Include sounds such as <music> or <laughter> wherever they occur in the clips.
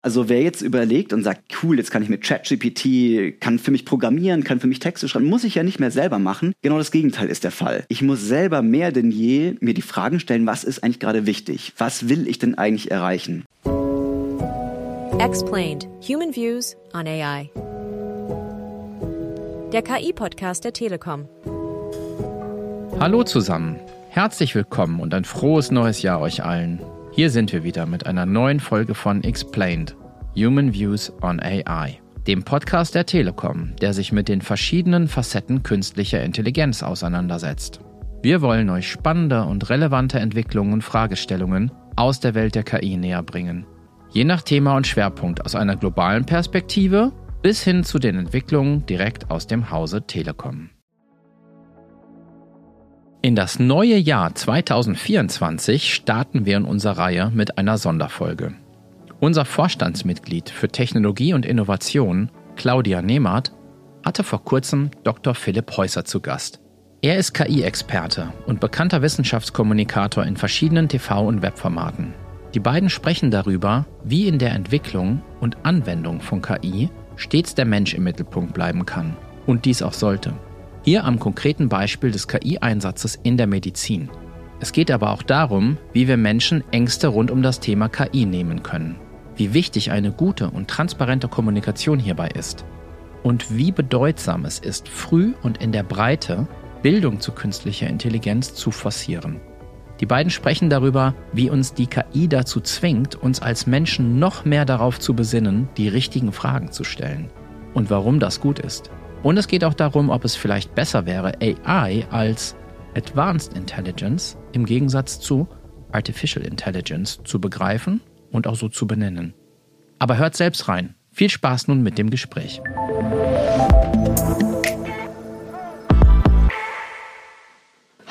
Also wer jetzt überlegt und sagt, cool, jetzt kann ich mit ChatGPT, kann für mich programmieren, kann für mich Texte schreiben, muss ich ja nicht mehr selber machen. Genau das Gegenteil ist der Fall. Ich muss selber mehr denn je mir die Fragen stellen, was ist eigentlich gerade wichtig? Was will ich denn eigentlich erreichen? Explained. Human Views on AI. Der KI-Podcast der Telekom. Hallo zusammen. Herzlich willkommen und ein frohes neues Jahr euch allen. Hier sind wir wieder mit einer neuen Folge von Explained, Human Views on AI, dem Podcast der Telekom, der sich mit den verschiedenen Facetten künstlicher Intelligenz auseinandersetzt. Wir wollen euch spannende und relevante Entwicklungen und Fragestellungen aus der Welt der KI näher bringen. Je nach Thema und Schwerpunkt aus einer globalen Perspektive bis hin zu den Entwicklungen direkt aus dem Hause Telekom. In das neue Jahr 2024 starten wir in unserer Reihe mit einer Sonderfolge. Unser Vorstandsmitglied für Technologie und Innovation, Claudia Nehmert, hatte vor kurzem Dr. Philipp Häuser zu Gast. Er ist KI-Experte und bekannter Wissenschaftskommunikator in verschiedenen TV- und Webformaten. Die beiden sprechen darüber, wie in der Entwicklung und Anwendung von KI stets der Mensch im Mittelpunkt bleiben kann und dies auch sollte. Hier am konkreten Beispiel des KI-Einsatzes in der Medizin. Es geht aber auch darum, wie wir Menschen Ängste rund um das Thema KI nehmen können, wie wichtig eine gute und transparente Kommunikation hierbei ist und wie bedeutsam es ist, früh und in der Breite Bildung zu künstlicher Intelligenz zu forcieren. Die beiden sprechen darüber, wie uns die KI dazu zwingt, uns als Menschen noch mehr darauf zu besinnen, die richtigen Fragen zu stellen und warum das gut ist. Und es geht auch darum, ob es vielleicht besser wäre, AI als Advanced Intelligence im Gegensatz zu Artificial Intelligence zu begreifen und auch so zu benennen. Aber hört selbst rein. Viel Spaß nun mit dem Gespräch.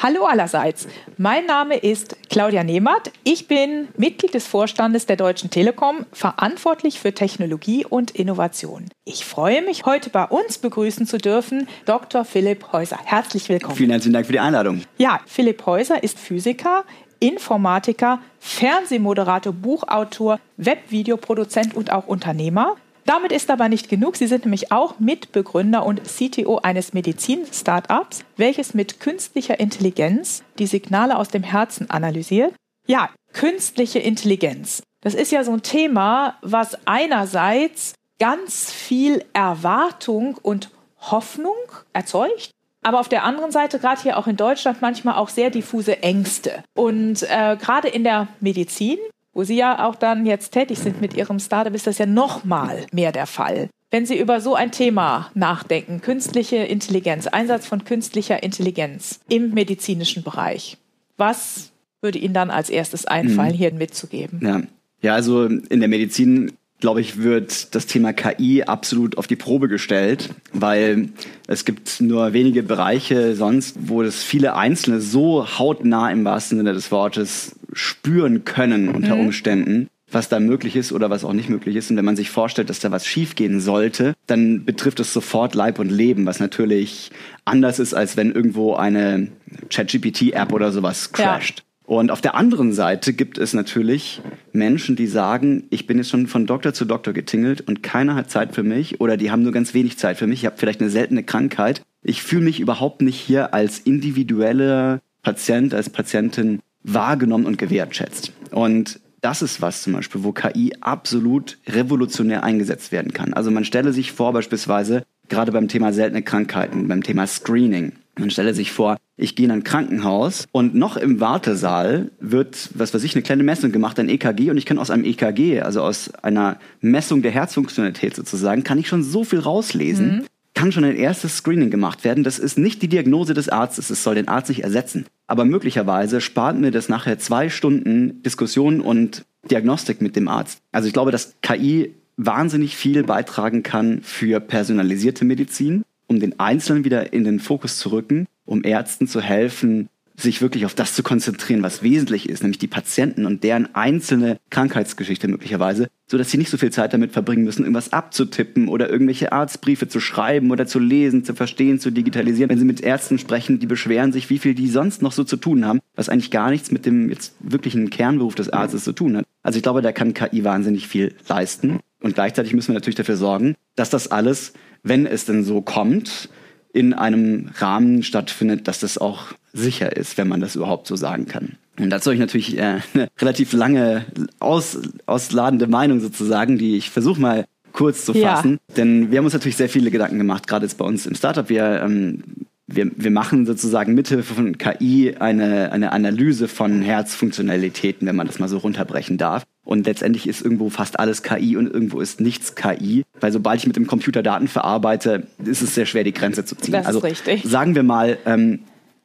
Hallo allerseits. Mein Name ist Claudia Nehmert. Ich bin Mitglied des Vorstandes der Deutschen Telekom, verantwortlich für Technologie und Innovation. Ich freue mich, heute bei uns begrüßen zu dürfen Dr. Philipp Häuser. Herzlich willkommen. Vielen herzlichen Dank für die Einladung. Ja, Philipp Häuser ist Physiker, Informatiker, Fernsehmoderator, Buchautor, Webvideoproduzent und auch Unternehmer. Damit ist aber nicht genug. Sie sind nämlich auch Mitbegründer und CTO eines Medizin-Startups, welches mit künstlicher Intelligenz die Signale aus dem Herzen analysiert. Ja, künstliche Intelligenz. Das ist ja so ein Thema, was einerseits ganz viel Erwartung und Hoffnung erzeugt, aber auf der anderen Seite, gerade hier auch in Deutschland, manchmal auch sehr diffuse Ängste. Und äh, gerade in der Medizin wo Sie ja auch dann jetzt tätig sind mit Ihrem Startup, ist das ja noch mal mehr der Fall. Wenn Sie über so ein Thema nachdenken, künstliche Intelligenz, Einsatz von künstlicher Intelligenz im medizinischen Bereich, was würde Ihnen dann als erstes einfallen, mhm. hier mitzugeben? Ja. ja, also in der Medizin glaube ich, wird das Thema KI absolut auf die Probe gestellt, weil es gibt nur wenige Bereiche sonst, wo das viele Einzelne so hautnah im wahrsten Sinne des Wortes spüren können unter mhm. Umständen, was da möglich ist oder was auch nicht möglich ist. Und wenn man sich vorstellt, dass da was schiefgehen sollte, dann betrifft es sofort Leib und Leben, was natürlich anders ist, als wenn irgendwo eine ChatGPT-App oder sowas crasht. Ja. Und auf der anderen Seite gibt es natürlich Menschen, die sagen, ich bin jetzt schon von Doktor zu Doktor getingelt und keiner hat Zeit für mich oder die haben nur ganz wenig Zeit für mich. Ich habe vielleicht eine seltene Krankheit. Ich fühle mich überhaupt nicht hier als individueller Patient, als Patientin wahrgenommen und gewertschätzt. Und das ist was zum Beispiel, wo KI absolut revolutionär eingesetzt werden kann. Also man stelle sich vor, beispielsweise gerade beim Thema seltene Krankheiten, beim Thema Screening. Man stelle sich vor, ich gehe in ein Krankenhaus und noch im Wartesaal wird, was weiß ich, eine kleine Messung gemacht, ein EKG und ich kann aus einem EKG, also aus einer Messung der Herzfunktionalität sozusagen, kann ich schon so viel rauslesen. Mhm. Kann schon ein erstes Screening gemacht werden. Das ist nicht die Diagnose des Arztes. Es soll den Arzt nicht ersetzen. Aber möglicherweise spart mir das nachher zwei Stunden Diskussion und Diagnostik mit dem Arzt. Also ich glaube, dass KI wahnsinnig viel beitragen kann für personalisierte Medizin, um den Einzelnen wieder in den Fokus zu rücken, um Ärzten zu helfen, sich wirklich auf das zu konzentrieren, was wesentlich ist, nämlich die Patienten und deren einzelne Krankheitsgeschichte möglicherweise, so dass sie nicht so viel Zeit damit verbringen müssen, irgendwas abzutippen oder irgendwelche Arztbriefe zu schreiben oder zu lesen, zu verstehen, zu digitalisieren. Wenn sie mit Ärzten sprechen, die beschweren sich, wie viel die sonst noch so zu tun haben, was eigentlich gar nichts mit dem jetzt wirklichen Kernberuf des Arztes zu tun hat. Also ich glaube, da kann KI wahnsinnig viel leisten. Und gleichzeitig müssen wir natürlich dafür sorgen, dass das alles, wenn es denn so kommt, in einem Rahmen stattfindet, dass das auch sicher ist, wenn man das überhaupt so sagen kann. Und dazu habe ich natürlich äh, <laughs> eine relativ lange aus, ausladende Meinung sozusagen, die ich versuche mal kurz zu fassen. Ja. Denn wir haben uns natürlich sehr viele Gedanken gemacht, gerade jetzt bei uns im Startup. Wir ähm, wir, wir machen sozusagen mithilfe von KI eine, eine Analyse von Herzfunktionalitäten, wenn man das mal so runterbrechen darf. Und letztendlich ist irgendwo fast alles KI und irgendwo ist nichts KI. Weil sobald ich mit dem Computer Daten verarbeite, ist es sehr schwer, die Grenze zu ziehen. Das also ist richtig. sagen wir mal, ähm,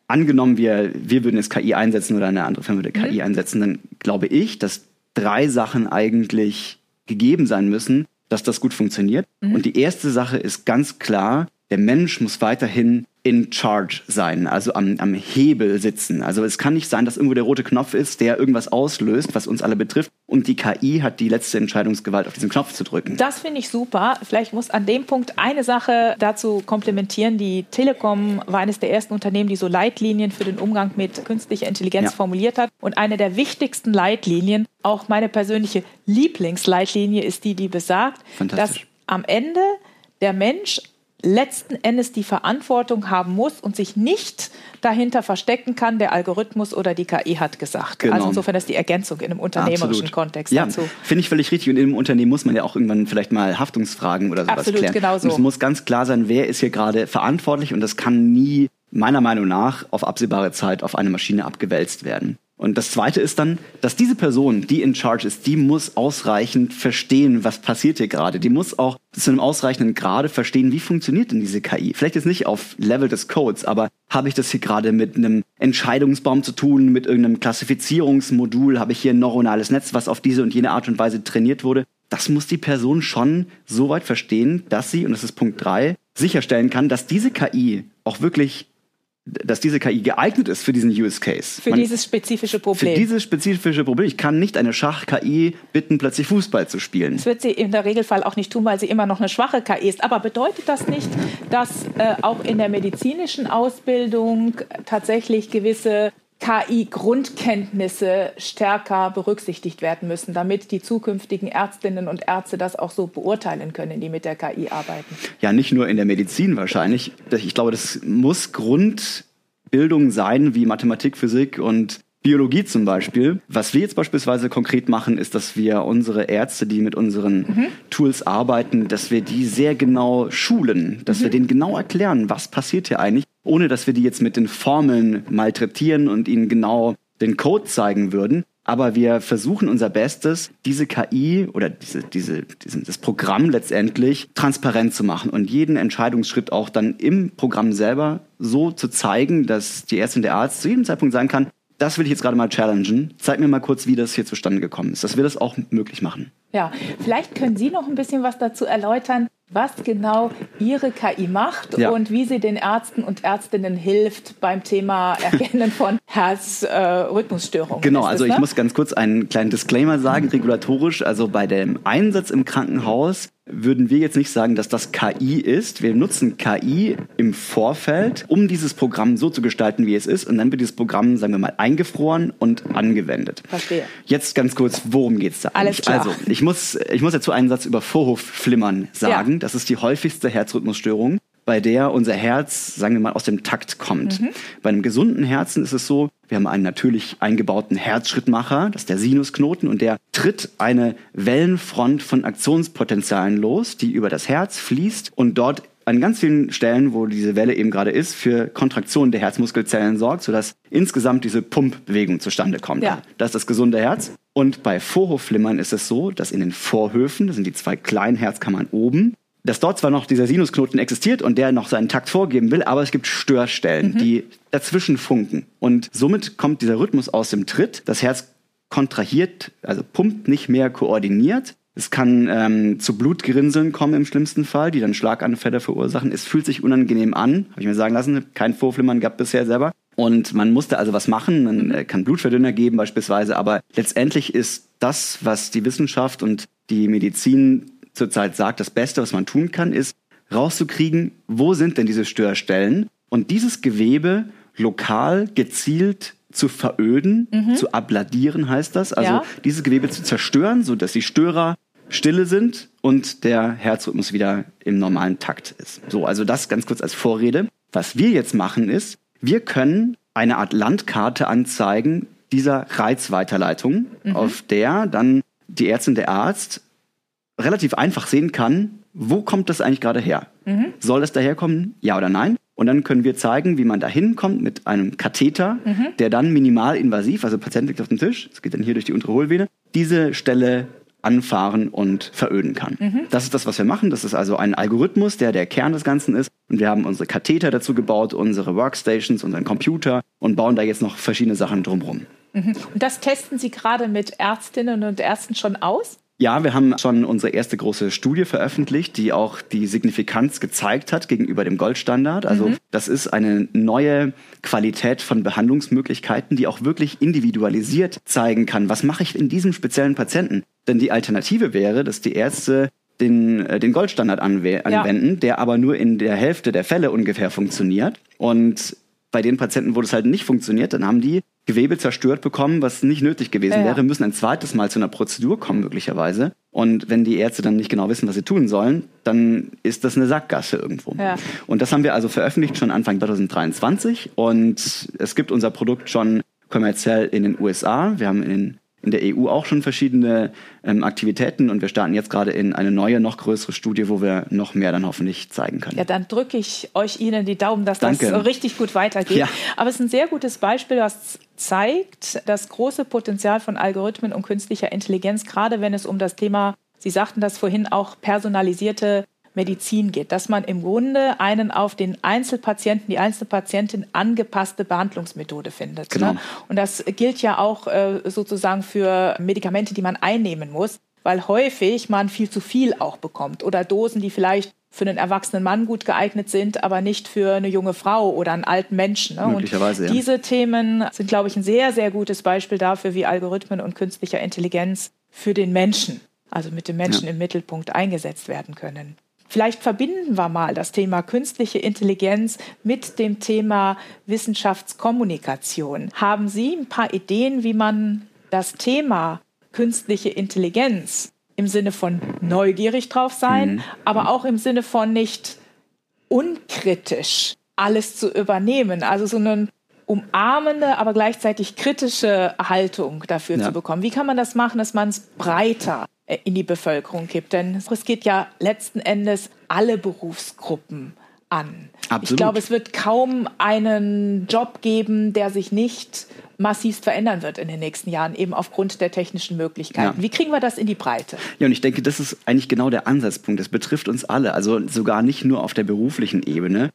angenommen wir, wir würden jetzt KI einsetzen oder eine andere Firma würde KI mhm. einsetzen, dann glaube ich, dass drei Sachen eigentlich gegeben sein müssen, dass das gut funktioniert. Mhm. Und die erste Sache ist ganz klar, der Mensch muss weiterhin in charge sein, also am, am Hebel sitzen. Also es kann nicht sein, dass irgendwo der rote Knopf ist, der irgendwas auslöst, was uns alle betrifft. Und die KI hat die letzte Entscheidungsgewalt, auf diesen Knopf zu drücken. Das finde ich super. Vielleicht muss an dem Punkt eine Sache dazu komplementieren. Die Telekom war eines der ersten Unternehmen, die so Leitlinien für den Umgang mit künstlicher Intelligenz ja. formuliert hat. Und eine der wichtigsten Leitlinien, auch meine persönliche Lieblingsleitlinie, ist die, die besagt, dass am Ende der Mensch letzten Endes die Verantwortung haben muss und sich nicht dahinter verstecken kann, der Algorithmus oder die KI hat gesagt. Genau. Also insofern ist die Ergänzung in einem unternehmerischen Absolut. Kontext ja, dazu. Finde ich völlig richtig. Und in einem Unternehmen muss man ja auch irgendwann vielleicht mal Haftungsfragen oder sowas Absolut, klären. Genau so. Und es muss ganz klar sein, wer ist hier gerade verantwortlich und das kann nie meiner Meinung nach auf absehbare Zeit auf eine Maschine abgewälzt werden. Und das Zweite ist dann, dass diese Person, die in Charge ist, die muss ausreichend verstehen, was passiert hier gerade. Die muss auch zu einem ausreichenden Grade verstehen, wie funktioniert denn diese KI. Vielleicht jetzt nicht auf Level des Codes, aber habe ich das hier gerade mit einem Entscheidungsbaum zu tun, mit irgendeinem Klassifizierungsmodul, habe ich hier ein neuronales Netz, was auf diese und jene Art und Weise trainiert wurde. Das muss die Person schon so weit verstehen, dass sie, und das ist Punkt drei, sicherstellen kann, dass diese KI auch wirklich dass diese KI geeignet ist für diesen Use Case. Für Man, dieses spezifische Problem. Für dieses spezifische Problem. Ich kann nicht eine Schach-KI bitten, plötzlich Fußball zu spielen. Das wird sie in der Regelfall auch nicht tun, weil sie immer noch eine schwache KI ist. Aber bedeutet das nicht, dass äh, auch in der medizinischen Ausbildung tatsächlich gewisse KI-Grundkenntnisse stärker berücksichtigt werden müssen, damit die zukünftigen Ärztinnen und Ärzte das auch so beurteilen können, die mit der KI arbeiten. Ja, nicht nur in der Medizin wahrscheinlich. Ich glaube, das muss Grundbildung sein, wie Mathematik, Physik und Biologie zum Beispiel. Was wir jetzt beispielsweise konkret machen, ist, dass wir unsere Ärzte, die mit unseren mhm. Tools arbeiten, dass wir die sehr genau schulen, dass mhm. wir denen genau erklären, was passiert hier eigentlich, ohne dass wir die jetzt mit den Formeln malträtieren und ihnen genau den Code zeigen würden. Aber wir versuchen unser Bestes, diese KI oder diese, diese, diese, das Programm letztendlich transparent zu machen und jeden Entscheidungsschritt auch dann im Programm selber so zu zeigen, dass die Ärztin der Arzt zu jedem Zeitpunkt sagen kann, das will ich jetzt gerade mal challengen. Zeig mir mal kurz, wie das hier zustande gekommen ist, dass wir das auch möglich machen. Ja, vielleicht können Sie noch ein bisschen was dazu erläutern, was genau Ihre KI macht ja. und wie sie den Ärzten und Ärztinnen hilft beim Thema Erkennen von <laughs> Herzrhythmusstörungen. Äh, genau, also ich ne? muss ganz kurz einen kleinen Disclaimer sagen, regulatorisch. Also bei dem Einsatz im Krankenhaus würden wir jetzt nicht sagen, dass das KI ist. Wir nutzen KI im Vorfeld, um dieses Programm so zu gestalten, wie es ist. Und dann wird dieses Programm, sagen wir mal, eingefroren und angewendet. Verstehe. Jetzt ganz kurz, worum geht es da Alles eigentlich? Klar. Also, ich muss, ich muss dazu einen Satz über Vorhofflimmern sagen. Ja. Das ist die häufigste Herzrhythmusstörung bei der unser Herz, sagen wir mal, aus dem Takt kommt. Mhm. Bei einem gesunden Herzen ist es so, wir haben einen natürlich eingebauten Herzschrittmacher, das ist der Sinusknoten, und der tritt eine Wellenfront von Aktionspotenzialen los, die über das Herz fließt und dort an ganz vielen Stellen, wo diese Welle eben gerade ist, für Kontraktion der Herzmuskelzellen sorgt, sodass insgesamt diese Pumpbewegung zustande kommt. Ja. Das ist das gesunde Herz. Und bei Vorhofflimmern ist es so, dass in den Vorhöfen, das sind die zwei kleinen Herzkammern oben, dass dort zwar noch dieser Sinusknoten existiert und der noch seinen Takt vorgeben will, aber es gibt Störstellen, mhm. die dazwischen funken. Und somit kommt dieser Rhythmus aus dem Tritt. Das Herz kontrahiert, also pumpt nicht mehr koordiniert. Es kann ähm, zu Blutgerinnseln kommen im schlimmsten Fall, die dann Schlaganfälle verursachen. Es fühlt sich unangenehm an, habe ich mir sagen lassen, kein Vorflimmern gab bisher selber. Und man musste also was machen, man äh, kann Blutverdünner geben beispielsweise, aber letztendlich ist das, was die Wissenschaft und die Medizin zurzeit sagt, das Beste, was man tun kann, ist rauszukriegen, wo sind denn diese Störstellen und dieses Gewebe lokal gezielt zu veröden, mhm. zu abladieren heißt das, also ja. dieses Gewebe zu zerstören, so dass die Störer stille sind und der Herzrhythmus wieder im normalen Takt ist. So, also das ganz kurz als Vorrede. Was wir jetzt machen ist, wir können eine Art Landkarte anzeigen dieser Reizweiterleitung, mhm. auf der dann die Ärztin, der Arzt relativ einfach sehen kann, wo kommt das eigentlich gerade her? Mhm. Soll das daherkommen? Ja oder nein? Und dann können wir zeigen, wie man da hinkommt mit einem Katheter, mhm. der dann minimal invasiv, also Patient liegt auf dem Tisch, es geht dann hier durch die untere Hohlvene, diese Stelle anfahren und veröden kann. Mhm. Das ist das, was wir machen. Das ist also ein Algorithmus, der der Kern des Ganzen ist. Und wir haben unsere Katheter dazu gebaut, unsere Workstations, unseren Computer und bauen da jetzt noch verschiedene Sachen drumherum. Mhm. Und das testen Sie gerade mit Ärztinnen und Ärzten schon aus? Ja, wir haben schon unsere erste große Studie veröffentlicht, die auch die Signifikanz gezeigt hat gegenüber dem Goldstandard. Also mhm. das ist eine neue Qualität von Behandlungsmöglichkeiten, die auch wirklich individualisiert zeigen kann, was mache ich in diesem speziellen Patienten. Denn die Alternative wäre, dass die Ärzte den, äh, den Goldstandard anwenden, ja. der aber nur in der Hälfte der Fälle ungefähr funktioniert. Und bei den Patienten, wo das halt nicht funktioniert, dann haben die Gewebe zerstört bekommen, was nicht nötig gewesen ja. wäre, müssen ein zweites Mal zu einer Prozedur kommen möglicherweise. Und wenn die Ärzte dann nicht genau wissen, was sie tun sollen, dann ist das eine Sackgasse irgendwo. Ja. Und das haben wir also veröffentlicht schon Anfang 2023 und es gibt unser Produkt schon kommerziell in den USA. Wir haben in den in der EU auch schon verschiedene ähm, Aktivitäten und wir starten jetzt gerade in eine neue, noch größere Studie, wo wir noch mehr dann hoffentlich zeigen können. Ja, dann drücke ich euch Ihnen die Daumen, dass Danke. das richtig gut weitergeht. Ja. Aber es ist ein sehr gutes Beispiel, was zeigt das große Potenzial von Algorithmen und künstlicher Intelligenz, gerade wenn es um das Thema, Sie sagten das vorhin auch, personalisierte Medizin geht, dass man im Grunde einen auf den Einzelpatienten, die Einzelpatientin angepasste Behandlungsmethode findet. Ne? Genau. Ne? Und das gilt ja auch äh, sozusagen für Medikamente, die man einnehmen muss, weil häufig man viel zu viel auch bekommt oder Dosen, die vielleicht für einen erwachsenen Mann gut geeignet sind, aber nicht für eine junge Frau oder einen alten Menschen. Ne? Möglicherweise, und diese ja. Themen sind, glaube ich, ein sehr, sehr gutes Beispiel dafür, wie Algorithmen und künstlicher Intelligenz für den Menschen, also mit dem Menschen ja. im Mittelpunkt eingesetzt werden können. Vielleicht verbinden wir mal das Thema künstliche Intelligenz mit dem Thema Wissenschaftskommunikation. Haben Sie ein paar Ideen, wie man das Thema künstliche Intelligenz im Sinne von neugierig drauf sein, mhm. aber auch im Sinne von nicht unkritisch alles zu übernehmen, also so eine umarmende, aber gleichzeitig kritische Haltung dafür ja. zu bekommen. Wie kann man das machen, dass man es breiter äh, in die Bevölkerung gibt. Denn es geht ja letzten Endes alle Berufsgruppen an. Absolut. Ich glaube, es wird kaum einen Job geben, der sich nicht massiv verändern wird in den nächsten Jahren, eben aufgrund der technischen Möglichkeiten. Ja. Wie kriegen wir das in die Breite? Ja, und ich denke, das ist eigentlich genau der Ansatzpunkt. Das betrifft uns alle, also sogar nicht nur auf der beruflichen Ebene,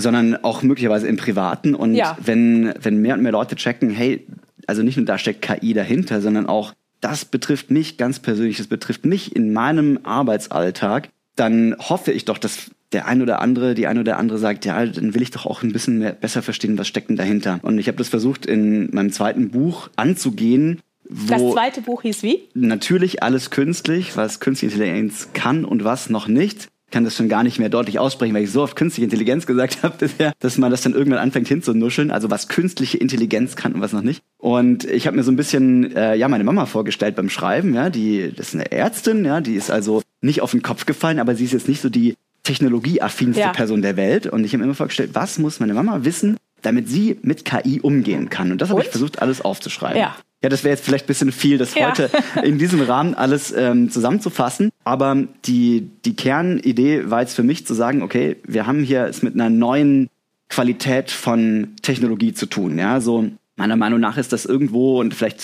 sondern auch möglicherweise im Privaten. Und ja. wenn, wenn mehr und mehr Leute checken, hey, also nicht nur da steckt KI dahinter, sondern auch das betrifft mich ganz persönlich, das betrifft mich in meinem Arbeitsalltag, dann hoffe ich doch, dass der ein oder andere, die ein oder andere sagt, ja, dann will ich doch auch ein bisschen mehr, besser verstehen, was steckt denn dahinter. Und ich habe das versucht in meinem zweiten Buch anzugehen. das zweite Buch hieß wie? Natürlich alles künstlich, was künstliche Intelligenz kann und was noch nicht kann das schon gar nicht mehr deutlich aussprechen, weil ich so oft künstliche Intelligenz gesagt <laughs> habe bisher, dass man das dann irgendwann anfängt hinzunuscheln, also was künstliche Intelligenz kann und was noch nicht. Und ich habe mir so ein bisschen äh, ja meine Mama vorgestellt beim Schreiben, ja, die das ist eine Ärztin, ja, die ist also nicht auf den Kopf gefallen, aber sie ist jetzt nicht so die technologieaffinste ja. Person der Welt und ich habe mir immer vorgestellt, was muss meine Mama wissen, damit sie mit KI umgehen kann. Und das habe ich versucht, alles aufzuschreiben. Ja. Ja, das wäre jetzt vielleicht ein bisschen viel, das ja. heute in diesem Rahmen alles ähm, zusammenzufassen. Aber die, die Kernidee war jetzt für mich zu sagen, okay, wir haben hier es mit einer neuen Qualität von Technologie zu tun. Ja, so meiner Meinung nach ist das irgendwo und vielleicht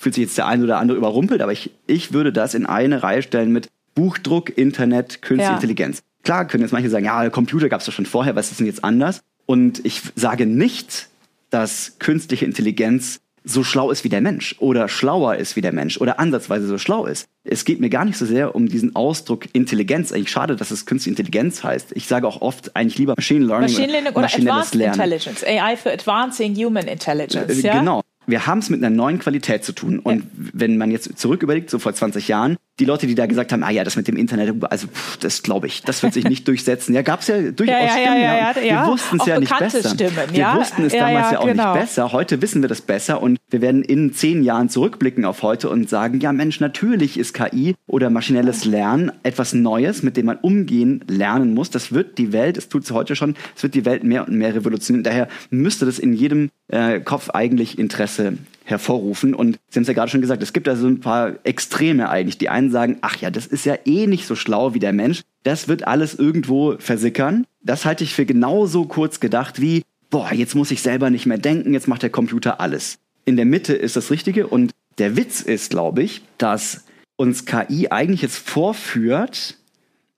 fühlt sich jetzt der eine oder andere überrumpelt, aber ich, ich würde das in eine Reihe stellen mit Buchdruck, Internet, Künstliche ja. Intelligenz. Klar können jetzt manche sagen, ja, Computer gab es doch schon vorher, was ist denn jetzt anders? Und ich sage nicht, dass künstliche Intelligenz so schlau ist wie der Mensch oder schlauer ist wie der Mensch oder ansatzweise so schlau ist. Es geht mir gar nicht so sehr um diesen Ausdruck Intelligenz. Eigentlich schade, dass es künstliche Intelligenz heißt. Ich sage auch oft eigentlich lieber Machine Learning Machine Learning oder, Advanced Lernen. Intelligence, AI für Advancing Human Intelligence. Äh, ja? Genau. Wir haben es mit einer neuen Qualität zu tun. Und ja. wenn man jetzt zurück überlegt, so vor 20 Jahren, die Leute, die da gesagt haben, ah ja, das mit dem Internet, also pff, das glaube ich, das wird sich nicht <laughs> durchsetzen. Ja, gab es ja durchaus ja, Stimmen. Ja, ja, wir wussten es ja nicht besser. Stimmen, wir wussten es damals ja, auch genau. nicht besser. Heute wissen wir das besser und wir werden in zehn Jahren zurückblicken auf heute und sagen, ja Mensch, natürlich ist KI oder maschinelles Lernen etwas Neues, mit dem man umgehen lernen muss. Das wird die Welt, es tut es heute schon, es wird die Welt mehr und mehr revolutionieren. Daher müsste das in jedem äh, Kopf eigentlich Interesse hervorrufen. Und Sie haben es ja gerade schon gesagt, es gibt also ein paar Extreme eigentlich. Die einen sagen, ach ja, das ist ja eh nicht so schlau wie der Mensch. Das wird alles irgendwo versickern. Das halte ich für genauso kurz gedacht wie, boah, jetzt muss ich selber nicht mehr denken, jetzt macht der Computer alles. In der Mitte ist das Richtige und der Witz ist, glaube ich, dass uns KI eigentlich jetzt vorführt,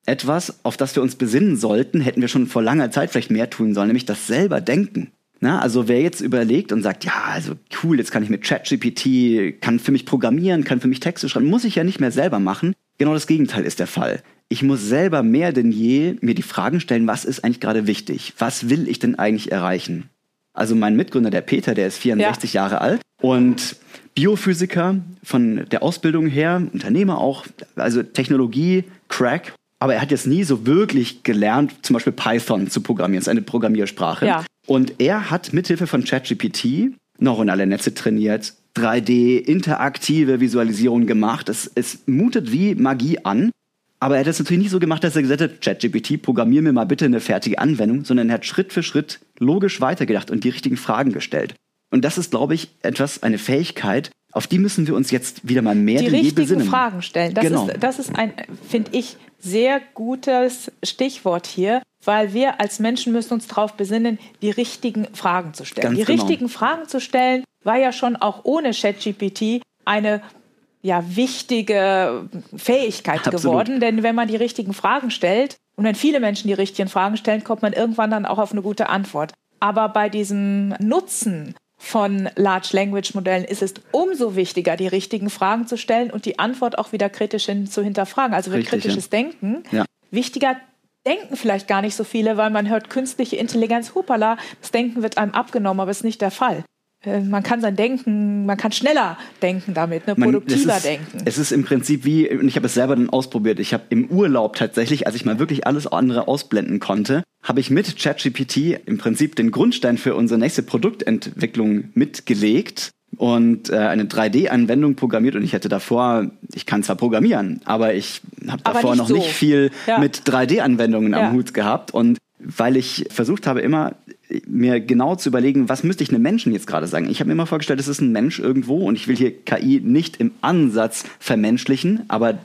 etwas, auf das wir uns besinnen sollten, hätten wir schon vor langer Zeit vielleicht mehr tun sollen, nämlich das selber Denken. Na, also wer jetzt überlegt und sagt, ja, also cool, jetzt kann ich mit ChatGPT, kann für mich programmieren, kann für mich Texte schreiben, muss ich ja nicht mehr selber machen. Genau das Gegenteil ist der Fall. Ich muss selber mehr denn je mir die Fragen stellen, was ist eigentlich gerade wichtig? Was will ich denn eigentlich erreichen? Also mein Mitgründer, der Peter, der ist 64 ja. Jahre alt und Biophysiker von der Ausbildung her, Unternehmer auch, also Technologie, Crack. Aber er hat jetzt nie so wirklich gelernt, zum Beispiel Python zu programmieren. Das ist eine Programmiersprache. Ja. Und er hat mithilfe von ChatGPT neuronale Netze trainiert, 3D, interaktive Visualisierung gemacht. Es, es mutet wie Magie an. Aber er hat es natürlich nicht so gemacht, dass er gesagt hat, ChatGPT, programmier mir mal bitte eine fertige Anwendung, sondern er hat Schritt für Schritt logisch weitergedacht und die richtigen Fragen gestellt. Und das ist, glaube ich, etwas, eine Fähigkeit, auf die müssen wir uns jetzt wieder mal mehr die denn je besinnen. Die richtigen Fragen stellen. Das genau. ist, das ist ein, finde ich, sehr gutes Stichwort hier, weil wir als Menschen müssen uns darauf besinnen, die richtigen Fragen zu stellen. Ganz die genau. richtigen Fragen zu stellen war ja schon auch ohne ChatGPT eine ja, wichtige Fähigkeit Absolut. geworden. Denn wenn man die richtigen Fragen stellt und wenn viele Menschen die richtigen Fragen stellen, kommt man irgendwann dann auch auf eine gute Antwort. Aber bei diesem Nutzen von Large Language Modellen ist es umso wichtiger, die richtigen Fragen zu stellen und die Antwort auch wieder kritisch hin, zu hinterfragen. Also wird Richtig, kritisches ja. Denken ja. wichtiger. Denken vielleicht gar nicht so viele, weil man hört künstliche Intelligenz, hupala, das Denken wird einem abgenommen, aber ist nicht der Fall. Äh, man kann sein Denken, man kann schneller denken damit, ne? produktiver man, ist, denken. Es ist im Prinzip wie, und ich habe es selber dann ausprobiert, ich habe im Urlaub tatsächlich, als ich mal wirklich alles andere ausblenden konnte, habe ich mit ChatGPT im Prinzip den Grundstein für unsere nächste Produktentwicklung mitgelegt und äh, eine 3D-Anwendung programmiert und ich hätte davor, ich kann zwar programmieren, aber ich habe davor noch so. nicht viel ja. mit 3D-Anwendungen ja. am Hut gehabt und weil ich versucht habe, immer mir genau zu überlegen, was müsste ich einem Menschen jetzt gerade sagen. Ich habe mir immer vorgestellt, es ist ein Mensch irgendwo und ich will hier KI nicht im Ansatz vermenschlichen, aber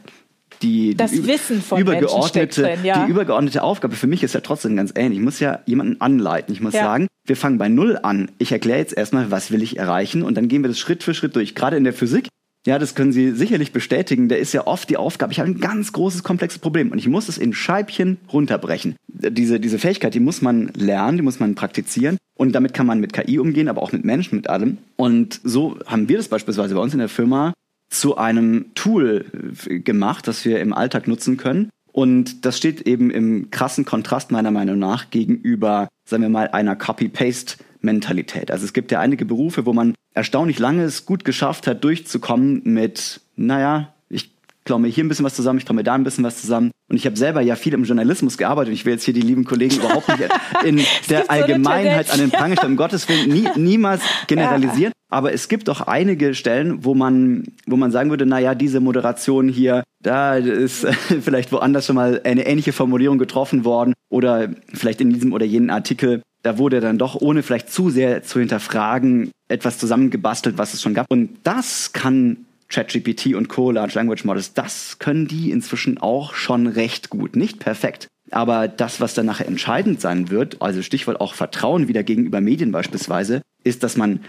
die, das die Wissen von übergeordnete, drin, ja. die übergeordnete Aufgabe für mich ist ja trotzdem ganz ähnlich. Ich muss ja jemanden anleiten. Ich muss ja. sagen, wir fangen bei Null an. Ich erkläre jetzt erstmal, was will ich erreichen und dann gehen wir das Schritt für Schritt durch. Gerade in der Physik ja, das können Sie sicherlich bestätigen. Da ist ja oft die Aufgabe, ich habe ein ganz großes, komplexes Problem und ich muss es in Scheibchen runterbrechen. Diese, diese Fähigkeit, die muss man lernen, die muss man praktizieren und damit kann man mit KI umgehen, aber auch mit Menschen, mit allem. Und so haben wir das beispielsweise bei uns in der Firma zu einem Tool gemacht, das wir im Alltag nutzen können. Und das steht eben im krassen Kontrast meiner Meinung nach gegenüber, sagen wir mal, einer Copy-Paste Mentalität. Also es gibt ja einige Berufe, wo man erstaunlich lange es gut geschafft hat, durchzukommen mit, naja, ich klaue mir hier ein bisschen was zusammen, ich klaue mir da ein bisschen was zusammen. Und ich habe selber ja viel im Journalismus gearbeitet und ich will jetzt hier die lieben Kollegen überhaupt nicht in <laughs> der Allgemeinheit an den Pranger stellen, um Gottes Willen nie, niemals <laughs> generalisieren. Ja. Aber es gibt auch einige Stellen, wo man, wo man sagen würde, naja, diese Moderation hier, da ist <laughs> vielleicht woanders schon mal eine ähnliche Formulierung getroffen worden oder vielleicht in diesem oder jenen Artikel da wurde dann doch, ohne vielleicht zu sehr zu hinterfragen, etwas zusammengebastelt, was es schon gab. Und das kann ChatGPT und Co. Large Language Models, das können die inzwischen auch schon recht gut. Nicht perfekt. Aber das, was dann nachher entscheidend sein wird, also Stichwort auch Vertrauen wieder gegenüber Medien beispielsweise, ist, dass man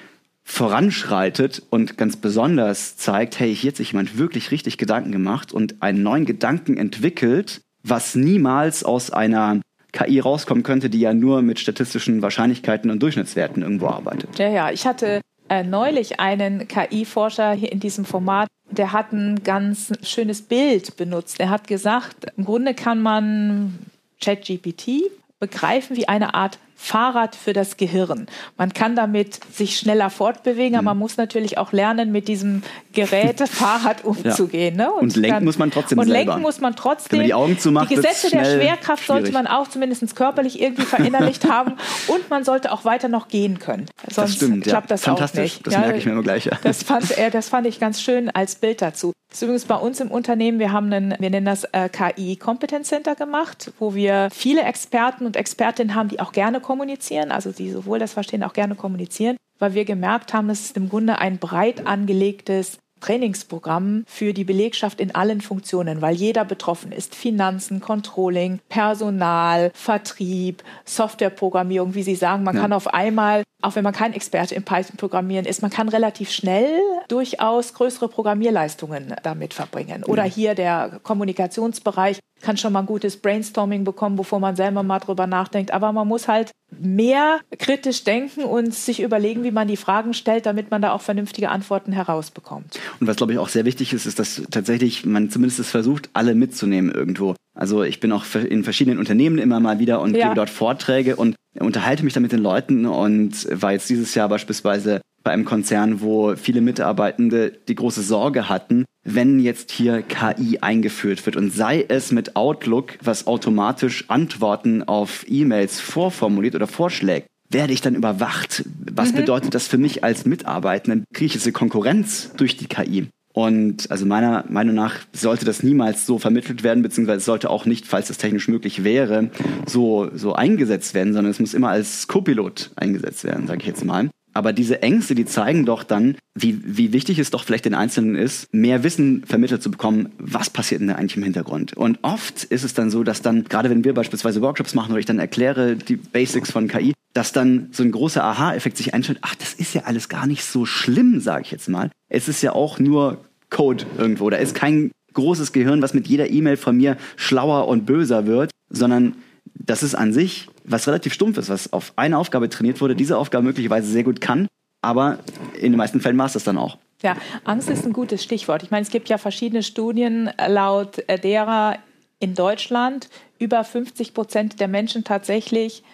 voranschreitet und ganz besonders zeigt, hey, hier hat sich jemand wirklich richtig Gedanken gemacht und einen neuen Gedanken entwickelt, was niemals aus einer KI rauskommen könnte, die ja nur mit statistischen Wahrscheinlichkeiten und Durchschnittswerten irgendwo arbeitet. Ja, ja, ich hatte äh, neulich einen KI-Forscher hier in diesem Format, der hat ein ganz schönes Bild benutzt. Er hat gesagt, im Grunde kann man ChatGPT begreifen wie eine Art Fahrrad für das Gehirn. Man kann damit sich schneller fortbewegen, aber man mhm. muss natürlich auch lernen, mit diesem Gerät <laughs> Fahrrad umzugehen. Ja. Ne? Und, und, lenken kann, muss man trotzdem Und selber. lenken muss man trotzdem. Wenn man die Augen zumacht, die Gesetze der Schwerkraft schwierig. sollte man auch zumindest körperlich irgendwie verinnerlicht <laughs> haben und man sollte auch weiter noch gehen können. Sonst das stimmt, klappt ja. das Fantastisch. auch nicht. Das merke ich mir immer gleich. Ja. Das, fand er, das fand ich ganz schön als Bild dazu. Das ist übrigens bei uns im Unternehmen, wir haben einen, wir nennen das äh, KI Competence Center gemacht, wo wir viele Experten und Expertinnen haben, die auch gerne kommunizieren, also die sowohl das verstehen, auch gerne kommunizieren, weil wir gemerkt haben, es ist im Grunde ein breit angelegtes Trainingsprogramm für die Belegschaft in allen Funktionen, weil jeder betroffen ist. Finanzen, Controlling, Personal, Vertrieb, Softwareprogrammierung, wie Sie sagen. Man ja. kann auf einmal, auch wenn man kein Experte im Python-Programmieren ist, man kann relativ schnell durchaus größere Programmierleistungen damit verbringen. Oder ja. hier der Kommunikationsbereich kann schon mal ein gutes Brainstorming bekommen, bevor man selber mal drüber nachdenkt. Aber man muss halt mehr kritisch denken und sich überlegen, wie man die Fragen stellt, damit man da auch vernünftige Antworten herausbekommt. Und was, glaube ich, auch sehr wichtig ist, ist, dass tatsächlich man zumindest versucht, alle mitzunehmen irgendwo. Also ich bin auch in verschiedenen Unternehmen immer mal wieder und ja. gebe dort Vorträge und unterhalte mich da mit den Leuten und war jetzt dieses Jahr beispielsweise bei einem Konzern, wo viele Mitarbeitende die große Sorge hatten, wenn jetzt hier KI eingeführt wird und sei es mit Outlook, was automatisch Antworten auf E-Mails vorformuliert oder vorschlägt, werde ich dann überwacht? Was mhm. bedeutet das für mich als Mitarbeitenden? Kriege ich eine Konkurrenz durch die KI? Und also meiner Meinung nach sollte das niemals so vermittelt werden, beziehungsweise sollte auch nicht, falls das technisch möglich wäre, so, so eingesetzt werden, sondern es muss immer als Copilot eingesetzt werden, sage ich jetzt mal. Aber diese Ängste, die zeigen doch dann, wie, wie wichtig es doch vielleicht den Einzelnen ist, mehr Wissen vermittelt zu bekommen, was passiert denn da eigentlich im Hintergrund. Und oft ist es dann so, dass dann, gerade wenn wir beispielsweise Workshops machen oder ich dann erkläre die Basics von KI, dass dann so ein großer Aha-Effekt sich einstellt, ach, das ist ja alles gar nicht so schlimm, sage ich jetzt mal. Es ist ja auch nur Code irgendwo. Da ist kein großes Gehirn, was mit jeder E-Mail von mir schlauer und böser wird, sondern das ist an sich was relativ stumpf ist, was auf eine Aufgabe trainiert wurde, diese Aufgabe möglicherweise sehr gut kann, aber in den meisten Fällen war es das dann auch. Ja, Angst ist ein gutes Stichwort. Ich meine, es gibt ja verschiedene Studien, laut derer in Deutschland über 50 Prozent der Menschen tatsächlich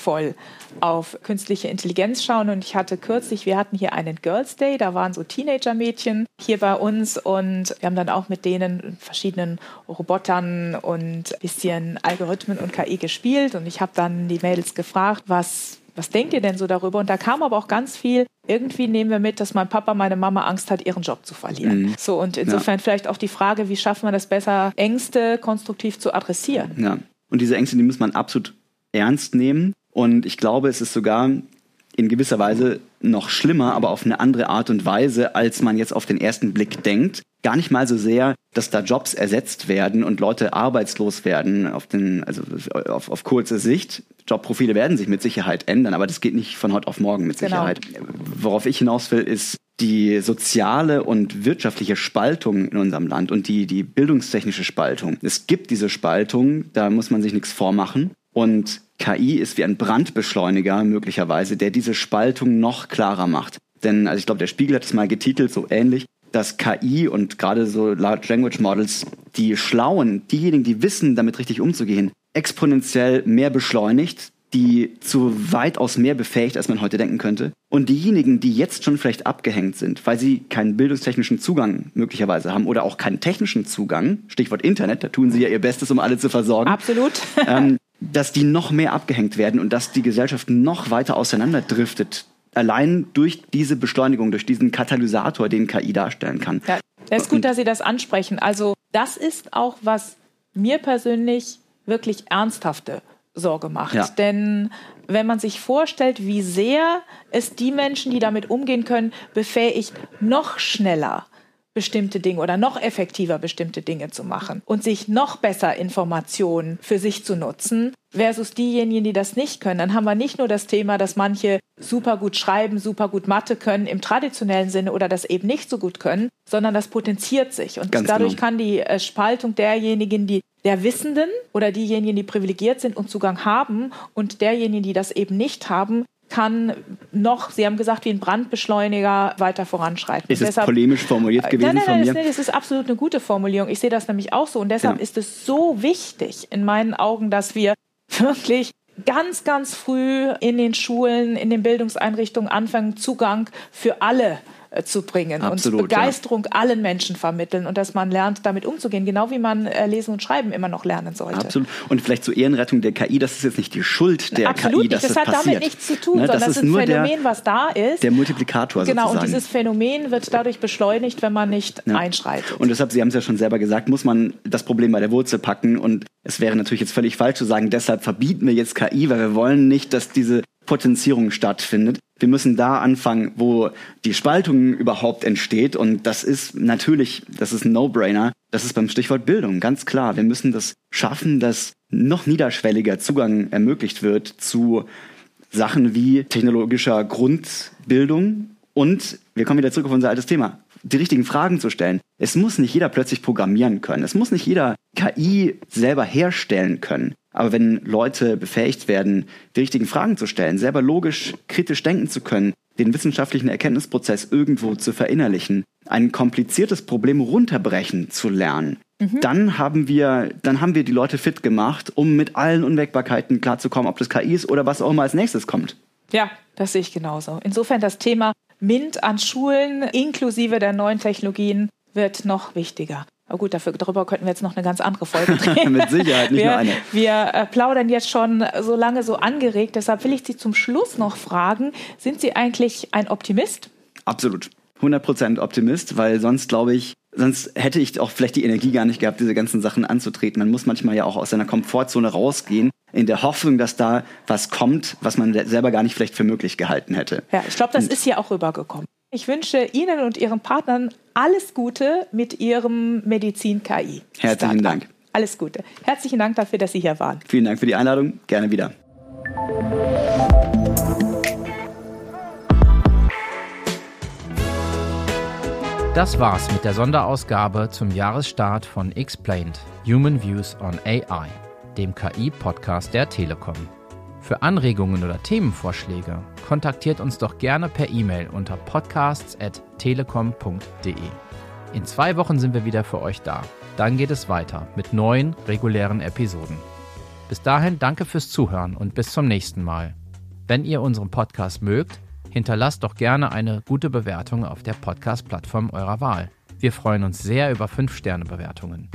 angstvoll auf künstliche Intelligenz schauen. Und ich hatte kürzlich, wir hatten hier einen Girls Day, da waren so Teenager-Mädchen hier bei uns und wir haben dann auch mit denen verschiedenen Robotern und bisschen Algorithmen und KI gespielt. Und ich habe dann die Mädels gefragt, was was denkt ihr denn so darüber? Und da kam aber auch ganz viel, irgendwie nehmen wir mit, dass mein Papa, meine Mama Angst hat, ihren Job zu verlieren. Mhm. So, und insofern ja. vielleicht auch die Frage, wie schaffen wir das besser, Ängste konstruktiv zu adressieren? Ja. Und diese Ängste, die muss man absolut ernst nehmen. Und ich glaube, es ist sogar in gewisser Weise noch schlimmer, aber auf eine andere Art und Weise, als man jetzt auf den ersten Blick denkt. Gar nicht mal so sehr, dass da Jobs ersetzt werden und Leute arbeitslos werden auf den, also auf, auf kurze Sicht. Jobprofile werden sich mit Sicherheit ändern, aber das geht nicht von heute auf morgen mit genau. Sicherheit. Genau. Worauf ich hinaus will, ist die soziale und wirtschaftliche Spaltung in unserem Land und die, die bildungstechnische Spaltung. Es gibt diese Spaltung, da muss man sich nichts vormachen. Und KI ist wie ein Brandbeschleuniger möglicherweise, der diese Spaltung noch klarer macht. Denn, also ich glaube, der Spiegel hat es mal getitelt, so ähnlich, dass KI und gerade so Large Language Models die Schlauen, diejenigen, die wissen, damit richtig umzugehen, exponentiell mehr beschleunigt, die zu weitaus mehr befähigt, als man heute denken könnte. Und diejenigen, die jetzt schon vielleicht abgehängt sind, weil sie keinen bildungstechnischen Zugang möglicherweise haben oder auch keinen technischen Zugang, Stichwort Internet, da tun sie ja ihr Bestes, um alle zu versorgen. Absolut. ähm, <laughs> dass die noch mehr abgehängt werden und dass die Gesellschaft noch weiter auseinanderdriftet. Allein durch diese Beschleunigung, durch diesen Katalysator, den KI darstellen kann. Ja, es ist gut, dass Sie das ansprechen. Also das ist auch, was mir persönlich wirklich ernsthafte Sorge macht. Ja. Denn wenn man sich vorstellt, wie sehr es die Menschen, die damit umgehen können, befähigt, noch schneller bestimmte Dinge oder noch effektiver bestimmte Dinge zu machen und sich noch besser Informationen für sich zu nutzen, versus diejenigen, die das nicht können. Dann haben wir nicht nur das Thema, dass manche super gut schreiben, super gut Mathe können im traditionellen Sinne oder das eben nicht so gut können, sondern das potenziert sich. Und Ganz dadurch genau. kann die äh, Spaltung derjenigen, die der Wissenden oder diejenigen, die privilegiert sind und Zugang haben und derjenigen, die das eben nicht haben, kann noch, Sie haben gesagt, wie ein Brandbeschleuniger weiter voranschreiten. Ist es polemisch formuliert Äh, gewesen nein, nein, von nein, mir? Das, das ist absolut eine gute Formulierung. Ich sehe das nämlich auch so. Und deshalb Ja. ist es so wichtig in meinen Augen, dass wir <laughs> wirklich ganz, ganz früh in den Schulen, in den Bildungseinrichtungen anfangen, Zugang für alle zu bringen Absolut, und Begeisterung allen Menschen vermitteln und dass man lernt, damit umzugehen, genau wie man äh, Lesen und Schreiben immer noch lernen sollte. Absolut. Und vielleicht zur Ehrenrettung der KI, das ist jetzt nicht die Schuld der Absolut KI, nicht. dass Das das, hat passiert. damit nichts zu tun, Ne, sondern das das ist ist ein Phänomen, der, was da ist. der Multiplikator Genau, sozusagen. und dieses Phänomen wird dadurch beschleunigt, wenn man nicht Ja. einschreitet. Und deshalb, Sie haben es ja schon selber gesagt, muss man das Problem bei der Wurzel packen. Und es wäre natürlich jetzt völlig falsch zu sagen, deshalb verbieten wir jetzt KI, weil wir wollen nicht, dass diese Potenzierung stattfindet. Wir müssen da anfangen, wo die Spaltung überhaupt entsteht. Und das ist natürlich, das ist ein No-Brainer. Das ist beim Stichwort Bildung, ganz klar. Wir müssen das schaffen, dass noch niederschwelliger Zugang ermöglicht wird zu Sachen wie technologischer Grundbildung und wir kommen wieder zurück auf unser altes Thema, die richtigen Fragen zu stellen. Es muss nicht jeder plötzlich programmieren können. Es muss nicht jeder KI selber herstellen können. Aber wenn Leute befähigt werden, die richtigen Fragen zu stellen, selber logisch, kritisch denken zu können, den wissenschaftlichen Erkenntnisprozess irgendwo zu verinnerlichen, ein kompliziertes Problem runterbrechen zu lernen, dann haben wir, dann haben wir die Leute fit gemacht, um mit allen Unwägbarkeiten klarzukommen, ob das KI ist oder was auch immer als nächstes kommt. Ja, das sehe ich genauso. Insofern das Thema MINT an Schulen inklusive der neuen Technologien wird noch wichtiger. Aber gut, dafür, darüber könnten wir jetzt noch eine ganz andere Folge <laughs> drehen. Mit Sicherheit, nicht wir, nur eine. Wir äh, plaudern jetzt schon so lange so angeregt. Deshalb will ich Sie zum Schluss noch fragen, sind Sie eigentlich ein Optimist? Absolut. 100% Optimist, weil sonst glaube ich, sonst hätte ich auch vielleicht die Energie gar nicht gehabt, diese ganzen Sachen anzutreten. Man muss manchmal ja auch aus seiner Komfortzone rausgehen, in der Hoffnung, dass da was kommt, was man selber gar nicht vielleicht für möglich gehalten hätte. Ja, ich glaube, das ist hier auch rübergekommen. Ich wünsche Ihnen und Ihren Partnern alles Gute mit Ihrem Medizin-KI. Herzlichen. Dank. Alles Gute. Herzlichen Dank dafür, dass Sie hier waren. Vielen Dank für die Einladung. Gerne wieder. Das war's mit der Sonderausgabe zum Jahresstart von Explained Human Views on AI, dem KI-Podcast der Telekom. Für Anregungen oder Themenvorschläge kontaktiert uns doch gerne per E-Mail unter podcasts.telekom.de. In zwei Wochen sind wir wieder für euch da. Dann geht es weiter mit neuen regulären Episoden. Bis dahin danke fürs Zuhören und bis zum nächsten Mal. Wenn ihr unseren Podcast mögt, hinterlasst doch gerne eine gute Bewertung auf der Podcast-Plattform eurer Wahl. Wir freuen uns sehr über 5-Sterne-Bewertungen.